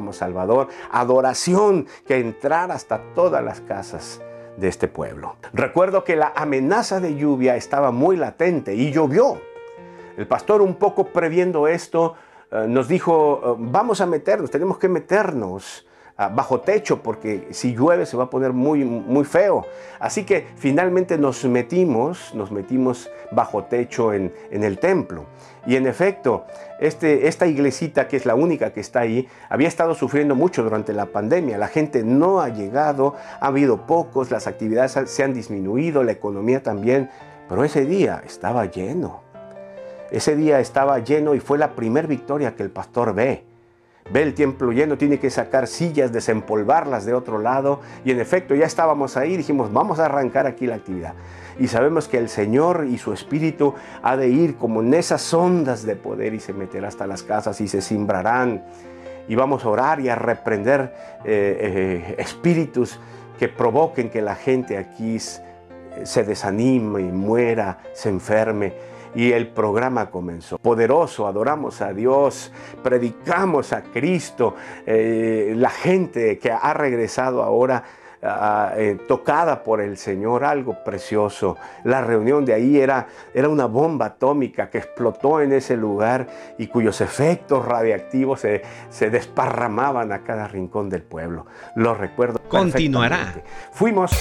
como Salvador, adoración que entrara hasta todas las casas de este pueblo. Recuerdo que la amenaza de lluvia estaba muy latente y llovió. El pastor un poco previendo esto eh, nos dijo, eh, vamos a meternos, tenemos que meternos bajo techo porque si llueve se va a poner muy, muy feo. Así que finalmente nos metimos, nos metimos bajo techo en, en el templo. Y en efecto, este, esta iglesita, que es la única que está ahí, había estado sufriendo mucho durante la pandemia. La gente no ha llegado, ha habido pocos, las actividades se han disminuido, la economía también, pero ese día estaba lleno. Ese día estaba lleno y fue la primer victoria que el pastor ve. Ve el templo lleno, tiene que sacar sillas, desempolvarlas de otro lado. Y en efecto, ya estábamos ahí, dijimos, vamos a arrancar aquí la actividad. Y sabemos que el Señor y su Espíritu ha de ir como en esas ondas de poder y se meterá hasta las casas y se simbrarán. Y vamos a orar y a reprender eh, eh, espíritus que provoquen que la gente aquí se desanime muera, se enferme y el programa comenzó. Poderoso, adoramos a Dios, predicamos a Cristo, eh, la gente que ha regresado ahora ah, eh, tocada por el Señor, algo precioso. La reunión de ahí era, era una bomba atómica que explotó en ese lugar y cuyos efectos radiactivos se, se desparramaban a cada rincón del pueblo. Lo recuerdo. Continuará. Fuimos